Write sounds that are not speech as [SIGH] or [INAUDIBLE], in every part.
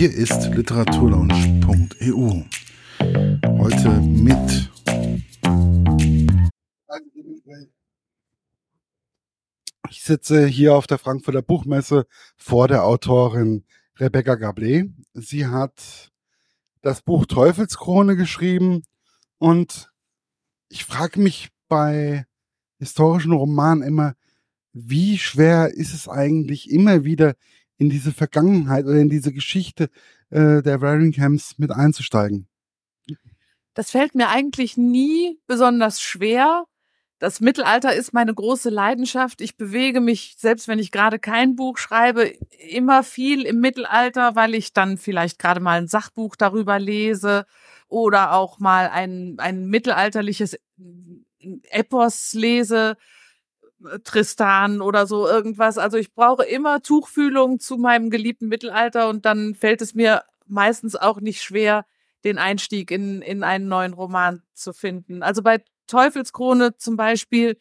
Hier ist literaturlaunch.eu. Heute mit Ich sitze hier auf der Frankfurter Buchmesse vor der Autorin Rebecca Gablé. Sie hat das Buch Teufelskrone geschrieben und ich frage mich bei historischen Romanen immer, wie schwer ist es eigentlich immer wieder in diese Vergangenheit oder in diese Geschichte äh, der Warringhams mit einzusteigen? Das fällt mir eigentlich nie besonders schwer. Das Mittelalter ist meine große Leidenschaft. Ich bewege mich, selbst wenn ich gerade kein Buch schreibe, immer viel im Mittelalter, weil ich dann vielleicht gerade mal ein Sachbuch darüber lese oder auch mal ein, ein mittelalterliches Epos lese. Tristan oder so irgendwas. Also ich brauche immer Tuchfühlung zu meinem geliebten Mittelalter und dann fällt es mir meistens auch nicht schwer, den Einstieg in, in einen neuen Roman zu finden. Also bei Teufelskrone zum Beispiel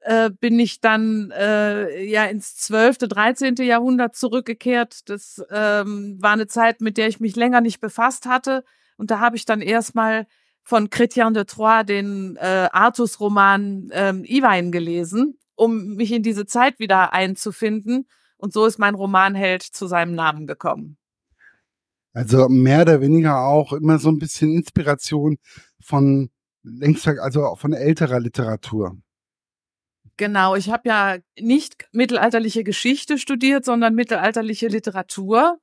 äh, bin ich dann äh, ja ins 12., 13. Jahrhundert zurückgekehrt. Das ähm, war eine Zeit, mit der ich mich länger nicht befasst hatte. Und da habe ich dann erstmal von Chrétien de Troyes den äh, Artus-Roman ähm, Iwein gelesen um mich in diese Zeit wieder einzufinden. Und so ist mein Romanheld zu seinem Namen gekommen. Also mehr oder weniger auch immer so ein bisschen Inspiration von längst, also von älterer Literatur. Genau, ich habe ja nicht mittelalterliche Geschichte studiert, sondern mittelalterliche Literatur.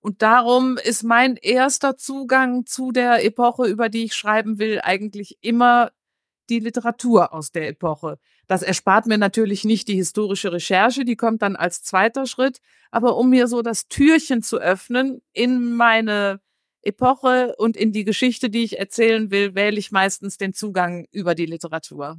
Und darum ist mein erster Zugang zu der Epoche, über die ich schreiben will, eigentlich immer die Literatur aus der Epoche. Das erspart mir natürlich nicht die historische Recherche, die kommt dann als zweiter Schritt. Aber um mir so das Türchen zu öffnen in meine Epoche und in die Geschichte, die ich erzählen will, wähle ich meistens den Zugang über die Literatur.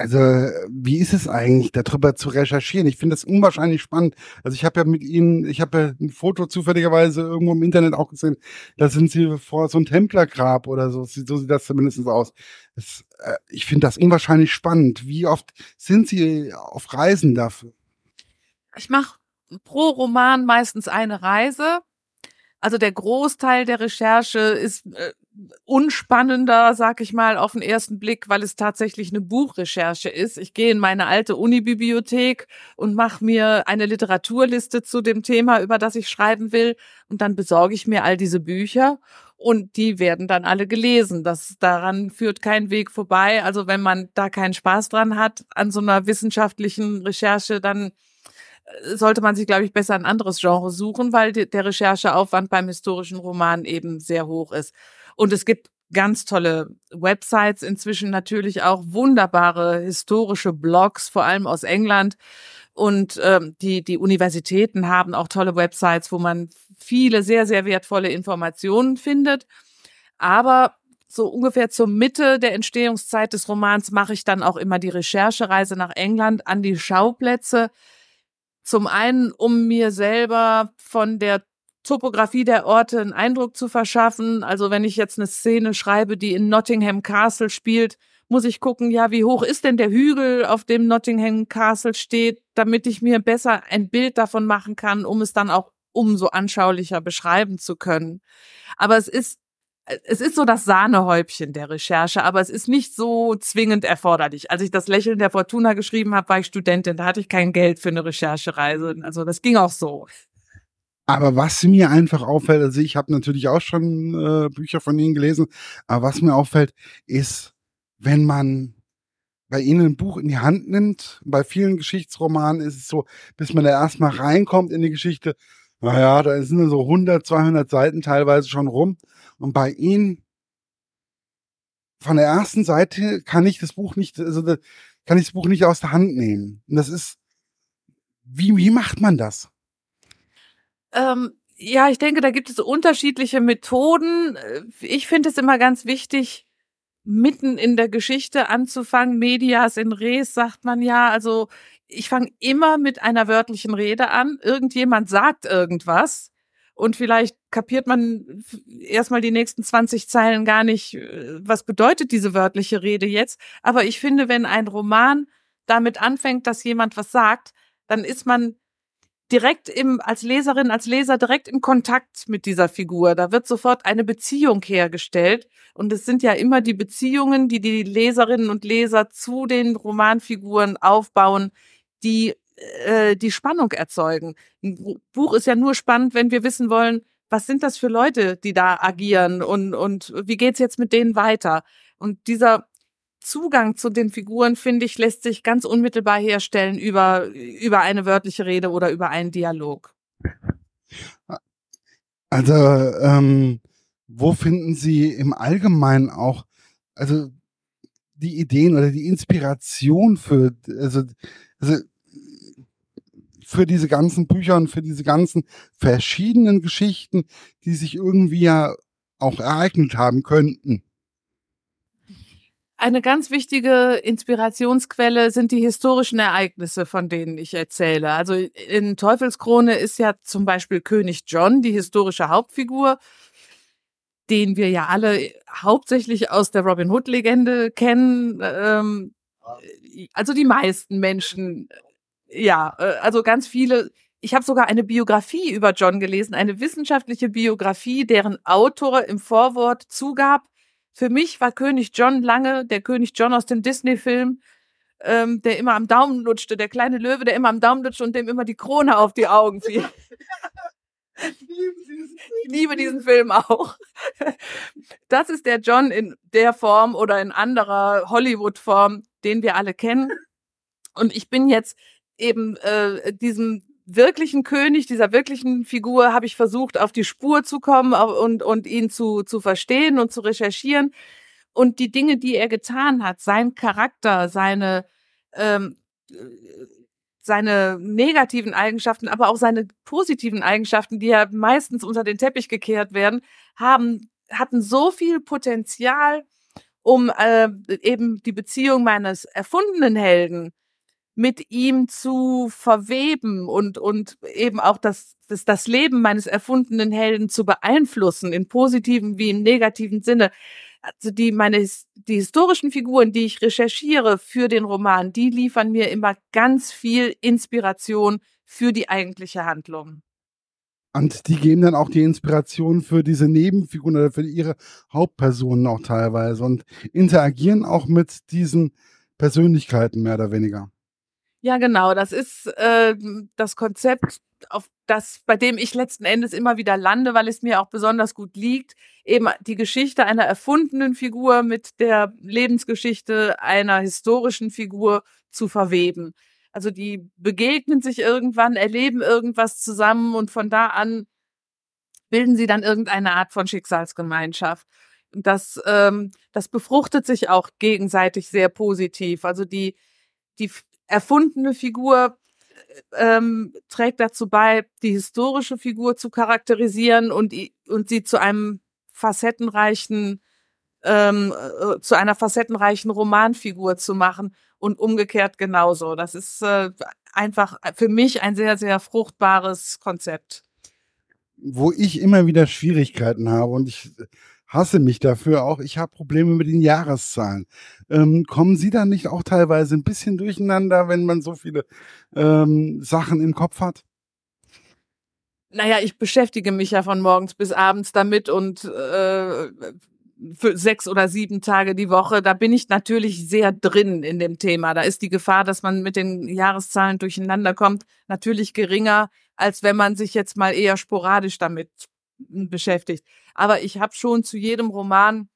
Also, wie ist es eigentlich, darüber zu recherchieren? Ich finde das unwahrscheinlich spannend. Also, ich habe ja mit Ihnen, ich habe ja ein Foto zufälligerweise irgendwo im Internet auch gesehen. Da sind Sie vor so einem Templergrab oder so. So sieht das zumindest aus. Das, äh, ich finde das unwahrscheinlich spannend. Wie oft sind Sie auf Reisen dafür? Ich mache pro Roman meistens eine Reise. Also der Großteil der Recherche ist äh, unspannender, sag ich mal, auf den ersten Blick, weil es tatsächlich eine Buchrecherche ist. Ich gehe in meine alte Unibibliothek und mache mir eine Literaturliste zu dem Thema, über das ich schreiben will. Und dann besorge ich mir all diese Bücher und die werden dann alle gelesen. Das daran führt kein Weg vorbei. Also wenn man da keinen Spaß dran hat an so einer wissenschaftlichen Recherche, dann äh, sollte man sich, glaube ich, besser ein anderes Genre suchen, weil der Rechercheaufwand beim historischen Roman eben sehr hoch ist. Und es gibt ganz tolle Websites, inzwischen natürlich auch wunderbare historische Blogs, vor allem aus England. Und ähm, die, die Universitäten haben auch tolle Websites, wo man viele sehr, sehr wertvolle Informationen findet. Aber so ungefähr zur Mitte der Entstehungszeit des Romans mache ich dann auch immer die Recherchereise nach England an die Schauplätze. Zum einen, um mir selber von der Topografie der Orte einen Eindruck zu verschaffen. Also wenn ich jetzt eine Szene schreibe, die in Nottingham Castle spielt, muss ich gucken, ja, wie hoch ist denn der Hügel, auf dem Nottingham Castle steht, damit ich mir besser ein Bild davon machen kann, um es dann auch umso anschaulicher beschreiben zu können. Aber es ist es ist so das Sahnehäubchen der Recherche, aber es ist nicht so zwingend erforderlich. Als ich das Lächeln der Fortuna geschrieben habe, war ich Studentin, da hatte ich kein Geld für eine Recherchereise. Also das ging auch so. Aber was mir einfach auffällt, also ich habe natürlich auch schon äh, Bücher von Ihnen gelesen, aber was mir auffällt, ist, wenn man bei Ihnen ein Buch in die Hand nimmt, bei vielen Geschichtsromanen ist es so, bis man da erstmal reinkommt in die Geschichte, naja, da sind so 100, 200 Seiten teilweise schon rum. Und bei Ihnen, von der ersten Seite kann ich das Buch nicht, also kann ich das Buch nicht aus der Hand nehmen. Und das ist, wie, wie macht man das? Ähm, ja, ich denke, da gibt es unterschiedliche Methoden. Äh, ich finde es immer ganz wichtig, mitten in der Geschichte anzufangen. Medias in res sagt man ja. Also ich fange immer mit einer wörtlichen Rede an. Irgendjemand sagt irgendwas und vielleicht kapiert man erstmal die nächsten 20 Zeilen gar nicht, äh, was bedeutet diese wörtliche Rede jetzt. Aber ich finde, wenn ein Roman damit anfängt, dass jemand was sagt, dann ist man direkt im, als Leserin, als Leser direkt im Kontakt mit dieser Figur. Da wird sofort eine Beziehung hergestellt. Und es sind ja immer die Beziehungen, die die Leserinnen und Leser zu den Romanfiguren aufbauen, die äh, die Spannung erzeugen. Ein Buch ist ja nur spannend, wenn wir wissen wollen, was sind das für Leute, die da agieren und, und wie geht's jetzt mit denen weiter? Und dieser Zugang zu den Figuren, finde ich, lässt sich ganz unmittelbar herstellen über, über eine wörtliche Rede oder über einen Dialog. Also, ähm, wo finden Sie im Allgemeinen auch, also die Ideen oder die Inspiration für, also, also für diese ganzen Bücher und für diese ganzen verschiedenen Geschichten, die sich irgendwie ja auch ereignet haben könnten? Eine ganz wichtige Inspirationsquelle sind die historischen Ereignisse, von denen ich erzähle. Also in Teufelskrone ist ja zum Beispiel König John die historische Hauptfigur, den wir ja alle hauptsächlich aus der Robin Hood-Legende kennen. Ähm, also die meisten Menschen, ja, äh, also ganz viele. Ich habe sogar eine Biografie über John gelesen, eine wissenschaftliche Biografie, deren Autor im Vorwort zugab, für mich war König John lange der König John aus dem Disney-Film, ähm, der immer am Daumen lutschte, der kleine Löwe, der immer am Daumen lutschte und dem immer die Krone auf die Augen fiel. [LAUGHS] Ich liebe diesen Film auch. Das ist der John in der Form oder in anderer Hollywood-Form, den wir alle kennen. Und ich bin jetzt eben äh, diesem wirklichen König, dieser wirklichen Figur habe ich versucht, auf die Spur zu kommen und, und ihn zu, zu verstehen und zu recherchieren. Und die Dinge, die er getan hat, sein Charakter, seine, ähm, seine negativen Eigenschaften, aber auch seine positiven Eigenschaften, die ja meistens unter den Teppich gekehrt werden, haben, hatten so viel Potenzial, um äh, eben die Beziehung meines erfundenen Helden mit ihm zu verweben und, und eben auch das, das, das Leben meines erfundenen Helden zu beeinflussen, in positiven wie im negativen Sinne. Also die, meine, die historischen Figuren, die ich recherchiere für den Roman, die liefern mir immer ganz viel Inspiration für die eigentliche Handlung. Und die geben dann auch die Inspiration für diese Nebenfiguren oder für ihre Hauptpersonen auch teilweise und interagieren auch mit diesen Persönlichkeiten mehr oder weniger. Ja, genau. Das ist äh, das Konzept, auf das, bei dem ich letzten Endes immer wieder lande, weil es mir auch besonders gut liegt, eben die Geschichte einer erfundenen Figur mit der Lebensgeschichte einer historischen Figur zu verweben. Also die begegnen sich irgendwann, erleben irgendwas zusammen und von da an bilden sie dann irgendeine Art von Schicksalsgemeinschaft. Das, ähm, das befruchtet sich auch gegenseitig sehr positiv. Also die, die erfundene Figur ähm, trägt dazu bei, die historische Figur zu charakterisieren und, und sie zu einem facettenreichen, ähm, äh, zu einer facettenreichen Romanfigur zu machen und umgekehrt genauso. Das ist äh, einfach für mich ein sehr, sehr fruchtbares Konzept. Wo ich immer wieder Schwierigkeiten habe und ich hasse mich dafür auch. Ich habe Probleme mit den Jahreszahlen. Ähm, kommen Sie da nicht auch teilweise ein bisschen durcheinander, wenn man so viele ähm, Sachen im Kopf hat? Naja, ich beschäftige mich ja von morgens bis abends damit und äh, für sechs oder sieben Tage die Woche, da bin ich natürlich sehr drin in dem Thema. Da ist die Gefahr, dass man mit den Jahreszahlen durcheinander kommt, natürlich geringer, als wenn man sich jetzt mal eher sporadisch damit beschäftigt. Aber ich habe schon zu jedem Roman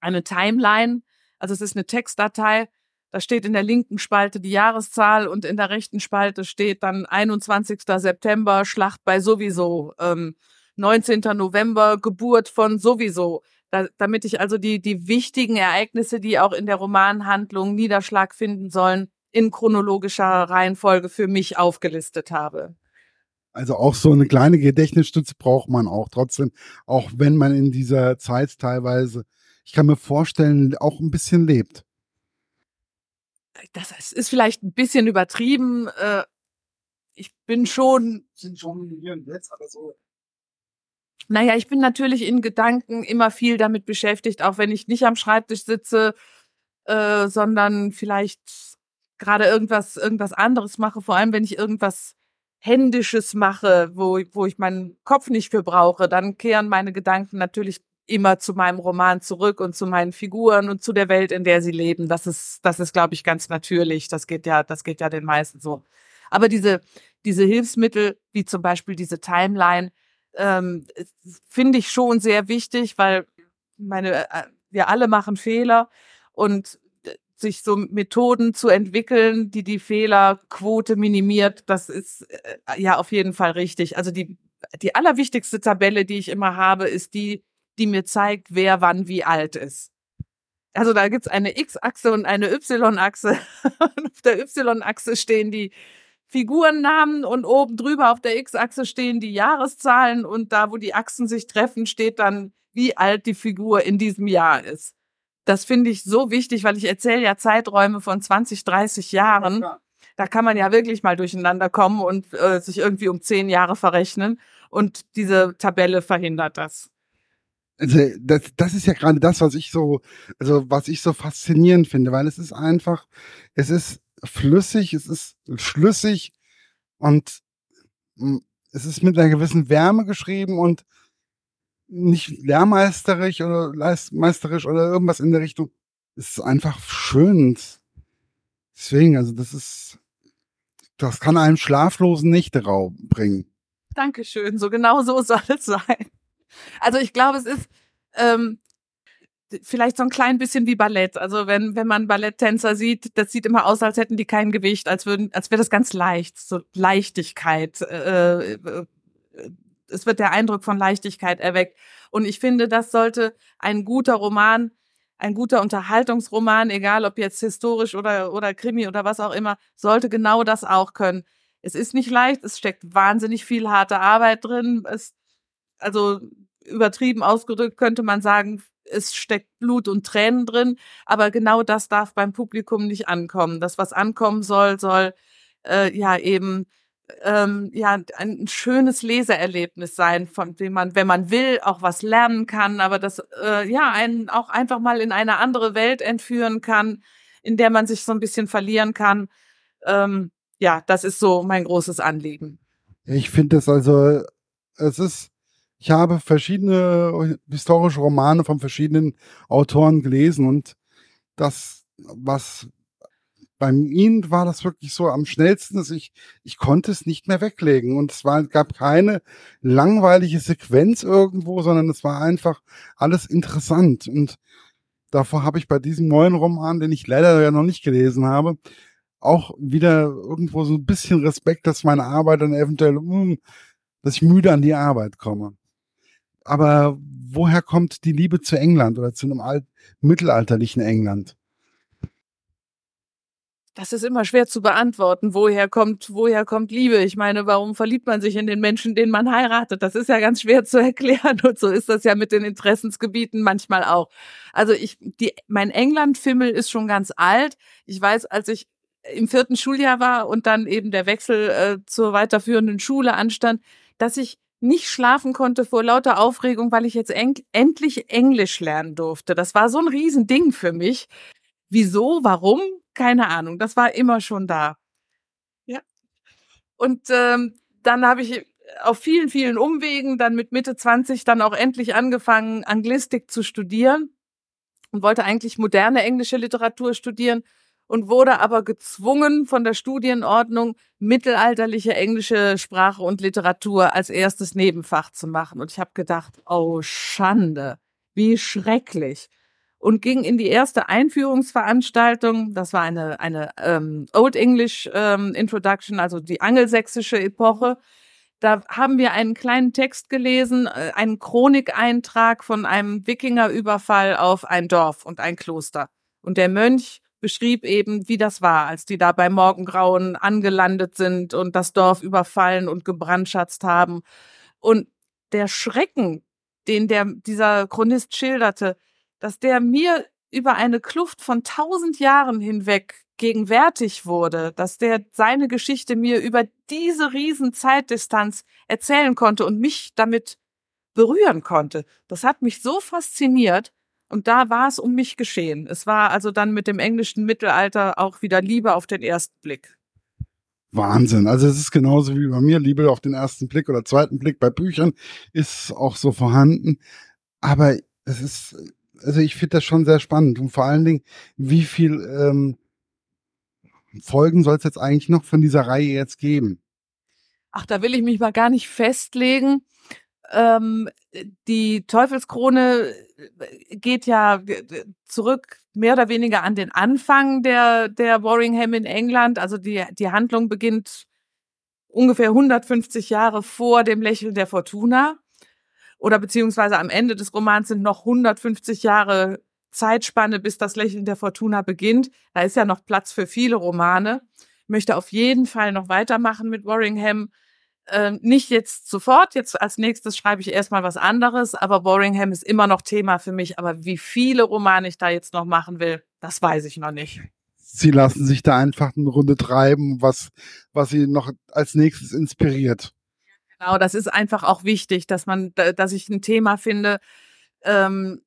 eine Timeline. Also es ist eine Textdatei. Da steht in der linken Spalte die Jahreszahl und in der rechten Spalte steht dann 21. September, Schlacht bei sowieso, ähm, 19. November, Geburt von sowieso. Da, damit ich also die, die wichtigen Ereignisse, die auch in der Romanhandlung Niederschlag finden sollen, in chronologischer Reihenfolge für mich aufgelistet habe. Also auch so eine kleine Gedächtnisstütze braucht man auch trotzdem, auch wenn man in dieser Zeit teilweise, ich kann mir vorstellen, auch ein bisschen lebt. Das ist vielleicht ein bisschen übertrieben. Äh, ich bin schon. Sind schon jetzt, aber so. Naja, ich bin natürlich in Gedanken immer viel damit beschäftigt, auch wenn ich nicht am Schreibtisch sitze, äh, sondern vielleicht gerade irgendwas, irgendwas anderes mache, vor allem wenn ich irgendwas Händisches mache, wo, wo ich meinen Kopf nicht für brauche, dann kehren meine Gedanken natürlich immer zu meinem Roman zurück und zu meinen Figuren und zu der Welt, in der sie leben. Das ist, das ist, glaube ich, ganz natürlich. Das geht ja, das geht ja den meisten so. Aber diese, diese Hilfsmittel, wie zum Beispiel diese Timeline, ähm, finde ich schon sehr wichtig, weil meine, äh, wir alle machen Fehler und sich so Methoden zu entwickeln, die die Fehlerquote minimiert, das ist äh, ja auf jeden Fall richtig. Also die, die allerwichtigste Tabelle, die ich immer habe, ist die, die mir zeigt, wer wann wie alt ist. Also da gibt's eine X-Achse und eine Y-Achse. [LAUGHS] auf der Y-Achse stehen die Figurennamen und oben drüber auf der X-Achse stehen die Jahreszahlen und da, wo die Achsen sich treffen, steht dann, wie alt die Figur in diesem Jahr ist. Das finde ich so wichtig, weil ich erzähle ja Zeiträume von 20, 30 Jahren. Da kann man ja wirklich mal durcheinander kommen und äh, sich irgendwie um zehn Jahre verrechnen. Und diese Tabelle verhindert das. Also das, das ist ja gerade das, was ich so, also was ich so faszinierend finde, weil es ist einfach, es ist flüssig, es ist schlüssig und hm, es ist mit einer gewissen Wärme geschrieben und nicht lehrmeisterisch oder meisterisch oder irgendwas in der Richtung. Es ist einfach schön. Deswegen, also das ist, das kann einem schlaflosen Nächteraum bringen. Dankeschön, so genau so [LAUGHS] soll es sein. Also ich glaube, es ist, ähm, vielleicht so ein klein bisschen wie Ballett. Also wenn, wenn man Balletttänzer sieht, das sieht immer aus, als hätten die kein Gewicht, als würden, als wäre das ganz leicht, so Leichtigkeit. Äh, äh, es wird der Eindruck von Leichtigkeit erweckt. Und ich finde, das sollte ein guter Roman, ein guter Unterhaltungsroman, egal ob jetzt historisch oder, oder Krimi oder was auch immer, sollte genau das auch können. Es ist nicht leicht, es steckt wahnsinnig viel harte Arbeit drin. Es, also übertrieben ausgedrückt könnte man sagen, es steckt Blut und Tränen drin, aber genau das darf beim Publikum nicht ankommen. Das, was ankommen soll, soll äh, ja eben ähm, ja ein schönes Leseerlebnis sein, von dem man, wenn man will, auch was lernen kann, aber das äh, ja einen auch einfach mal in eine andere Welt entführen kann, in der man sich so ein bisschen verlieren kann. Ähm, ja, das ist so mein großes Anliegen. Ich finde es also, es ist ich habe verschiedene historische Romane von verschiedenen Autoren gelesen und das, was bei ihnen war das wirklich so am schnellsten, dass ich, ich konnte es nicht mehr weglegen. Und es war, gab keine langweilige Sequenz irgendwo, sondern es war einfach alles interessant. Und davor habe ich bei diesem neuen Roman, den ich leider ja noch nicht gelesen habe, auch wieder irgendwo so ein bisschen Respekt, dass meine Arbeit dann eventuell, hm, dass ich müde an die Arbeit komme aber woher kommt die Liebe zu England oder zu einem alt, mittelalterlichen England? Das ist immer schwer zu beantworten. Woher kommt, woher kommt Liebe? Ich meine, warum verliebt man sich in den Menschen, den man heiratet? Das ist ja ganz schwer zu [LAUGHS] erklären. Und so ist das ja mit den Interessensgebieten manchmal auch. Also ich, die, mein England-Fimmel ist schon ganz alt. Ich weiß, als ich im vierten Schuljahr war und dann eben der Wechsel äh, zur weiterführenden Schule anstand, dass ich nicht schlafen konnte vor lauter Aufregung, weil ich jetzt eng endlich Englisch lernen durfte. Das war so ein Riesending für mich. Wieso, warum? Keine Ahnung. Das war immer schon da. Ja. Und ähm, dann habe ich auf vielen, vielen Umwegen dann mit Mitte 20 dann auch endlich angefangen, Anglistik zu studieren und wollte eigentlich moderne englische Literatur studieren und wurde aber gezwungen von der Studienordnung, mittelalterliche englische Sprache und Literatur als erstes Nebenfach zu machen. Und ich habe gedacht, oh Schande, wie schrecklich. Und ging in die erste Einführungsveranstaltung, das war eine, eine ähm, Old English ähm, Introduction, also die angelsächsische Epoche. Da haben wir einen kleinen Text gelesen, äh, einen Chronikeintrag von einem Wikingerüberfall auf ein Dorf und ein Kloster. Und der Mönch beschrieb eben, wie das war, als die da beim Morgengrauen angelandet sind und das Dorf überfallen und gebrandschatzt haben. Und der Schrecken, den der, dieser Chronist schilderte, dass der mir über eine Kluft von tausend Jahren hinweg gegenwärtig wurde, dass der seine Geschichte mir über diese riesen Zeitdistanz erzählen konnte und mich damit berühren konnte. Das hat mich so fasziniert, und da war es um mich geschehen. Es war also dann mit dem englischen Mittelalter auch wieder Liebe auf den ersten Blick. Wahnsinn. Also es ist genauso wie bei mir, Liebe auf den ersten Blick oder zweiten Blick bei Büchern ist auch so vorhanden. Aber es ist, also ich finde das schon sehr spannend und vor allen Dingen, wie viel ähm, Folgen soll es jetzt eigentlich noch von dieser Reihe jetzt geben? Ach, da will ich mich mal gar nicht festlegen. Ähm, die Teufelskrone geht ja zurück mehr oder weniger an den Anfang der, der Warringham in England. Also die, die Handlung beginnt ungefähr 150 Jahre vor dem Lächeln der Fortuna. Oder beziehungsweise am Ende des Romans sind noch 150 Jahre Zeitspanne, bis das Lächeln der Fortuna beginnt. Da ist ja noch Platz für viele Romane. Ich möchte auf jeden Fall noch weitermachen mit Warringham äh, nicht jetzt sofort, jetzt als nächstes schreibe ich erstmal was anderes, aber Warringham ist immer noch Thema für mich. Aber wie viele Romane ich da jetzt noch machen will, das weiß ich noch nicht. Sie lassen sich da einfach eine Runde treiben, was, was sie noch als nächstes inspiriert. Genau, das ist einfach auch wichtig, dass man, dass ich ein Thema finde, ähm,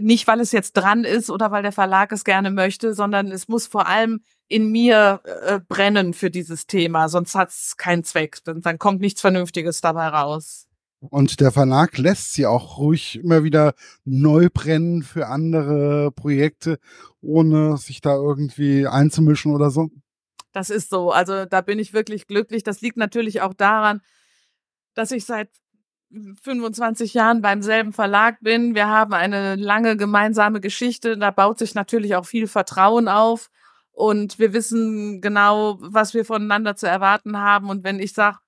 nicht weil es jetzt dran ist oder weil der Verlag es gerne möchte, sondern es muss vor allem in mir äh, brennen für dieses Thema, sonst hat es keinen Zweck. Dann, dann kommt nichts Vernünftiges dabei raus. Und der Verlag lässt sie auch ruhig immer wieder neu brennen für andere Projekte, ohne sich da irgendwie einzumischen oder so. Das ist so. Also da bin ich wirklich glücklich. Das liegt natürlich auch daran, dass ich seit 25 Jahren beim selben Verlag bin. Wir haben eine lange gemeinsame Geschichte. Da baut sich natürlich auch viel Vertrauen auf. Und wir wissen genau, was wir voneinander zu erwarten haben. Und wenn ich sage,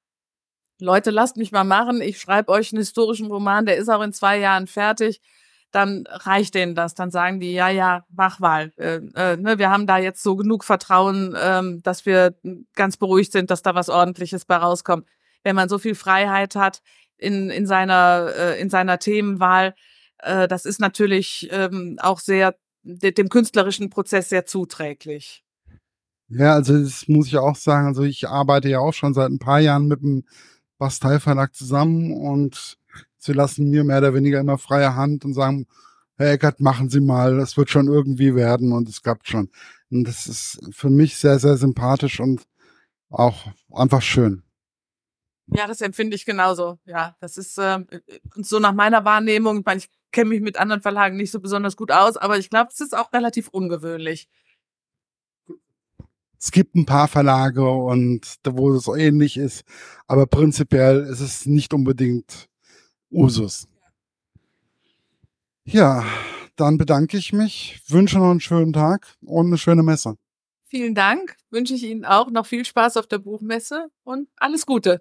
Leute, lasst mich mal machen, ich schreibe euch einen historischen Roman, der ist auch in zwei Jahren fertig, dann reicht denen das. Dann sagen die, ja, ja, mach mal. Äh, äh, ne, wir haben da jetzt so genug Vertrauen, ähm, dass wir ganz beruhigt sind, dass da was Ordentliches bei rauskommt. Wenn man so viel Freiheit hat, in, in seiner, äh, in seiner Themenwahl. Äh, das ist natürlich ähm, auch sehr dem künstlerischen Prozess sehr zuträglich. Ja, also das muss ich auch sagen. Also ich arbeite ja auch schon seit ein paar Jahren mit dem Bastei Verlag zusammen und sie lassen mir mehr oder weniger immer freie Hand und sagen, Herr Eckert, machen Sie mal, es wird schon irgendwie werden und es klappt schon. Und das ist für mich sehr, sehr sympathisch und auch einfach schön. Ja, das empfinde ich genauso. Ja, das ist äh, so nach meiner Wahrnehmung. Ich meine, ich kenne mich mit anderen Verlagen nicht so besonders gut aus, aber ich glaube, es ist auch relativ ungewöhnlich. Es gibt ein paar Verlage und wo es ähnlich ist, aber prinzipiell ist es nicht unbedingt Usus. Ja, dann bedanke ich mich, wünsche noch einen schönen Tag und eine schöne Messe. Vielen Dank, wünsche ich Ihnen auch noch viel Spaß auf der Buchmesse und alles Gute.